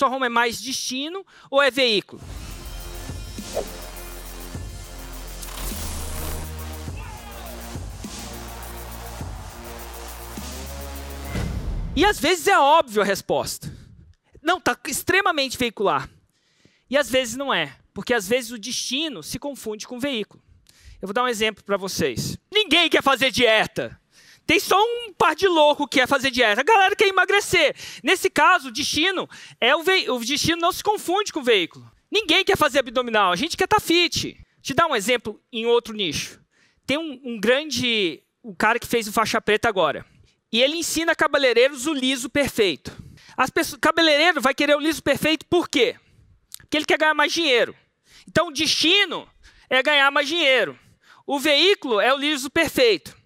Sua home é mais destino ou é veículo? E às vezes é óbvio a resposta. Não, está extremamente veicular. E às vezes não é, porque às vezes o destino se confunde com o veículo. Eu vou dar um exemplo para vocês. Ninguém quer fazer dieta. Tem só um par de louco que quer fazer dieta. A galera quer emagrecer. Nesse caso, o destino é o, o destino não se confunde com o veículo. Ninguém quer fazer abdominal. A gente quer estar tá fit. Te dar um exemplo em outro nicho. Tem um, um grande, o cara que fez o faixa preta agora. E ele ensina cabeleireiros o liso perfeito. As pessoas, cabeleireiro vai querer o liso perfeito por quê? Porque ele quer ganhar mais dinheiro. Então o destino é ganhar mais dinheiro. O veículo é o liso perfeito.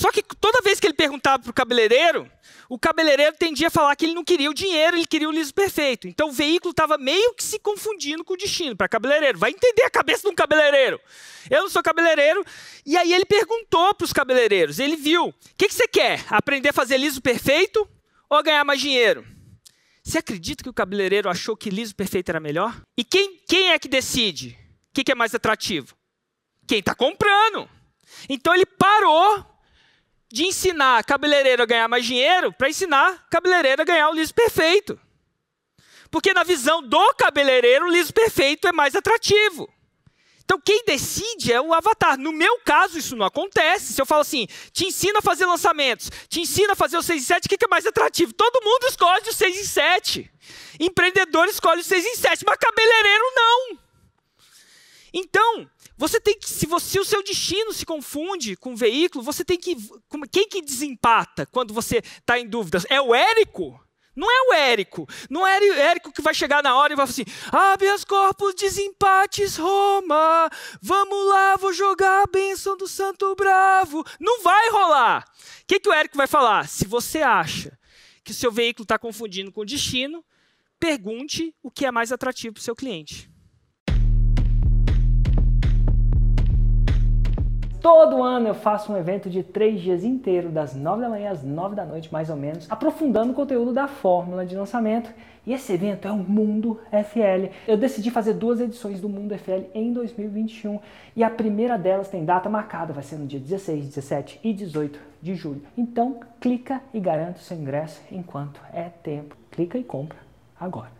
Só que toda vez que ele perguntava para o cabeleireiro, o cabeleireiro tendia a falar que ele não queria o dinheiro, ele queria o liso perfeito. Então o veículo estava meio que se confundindo com o destino para cabeleireiro. Vai entender a cabeça de um cabeleireiro. Eu não sou cabeleireiro. E aí ele perguntou para os cabeleireiros. Ele viu: o que, que você quer? Aprender a fazer liso perfeito ou ganhar mais dinheiro? Você acredita que o cabeleireiro achou que liso perfeito era melhor? E quem, quem é que decide? O que, que é mais atrativo? Quem está comprando. Então ele parou de ensinar cabeleireiro a ganhar mais dinheiro para ensinar cabeleireiro a ganhar o liso perfeito. Porque na visão do cabeleireiro, o liso perfeito é mais atrativo. Então quem decide é o avatar. No meu caso, isso não acontece. Se eu falo assim, te ensino a fazer lançamentos, te ensino a fazer o 6 em 7, o que é mais atrativo? Todo mundo escolhe o 6 em 7. Empreendedor escolhe o 6 em 7, mas cabeleireiro não. Então, você tem que, se, você, se o seu destino se confunde com o veículo, você tem que. Quem que desempata quando você está em dúvidas? É o Érico? Não é o Érico. Não é o Érico que vai chegar na hora e vai falar assim: habeas corpus, desempates, Roma. Vamos lá, vou jogar a bênção do Santo Bravo. Não vai rolar. O que, que o Érico vai falar? Se você acha que o seu veículo está confundindo com o destino, pergunte o que é mais atrativo para o seu cliente. Todo ano eu faço um evento de três dias inteiro, das nove da manhã às nove da noite, mais ou menos, aprofundando o conteúdo da fórmula de lançamento. E esse evento é o Mundo FL. Eu decidi fazer duas edições do Mundo FL em 2021 e a primeira delas tem data marcada, vai ser no dia 16, 17 e 18 de julho. Então, clica e garanta o seu ingresso enquanto é tempo. Clica e compra agora.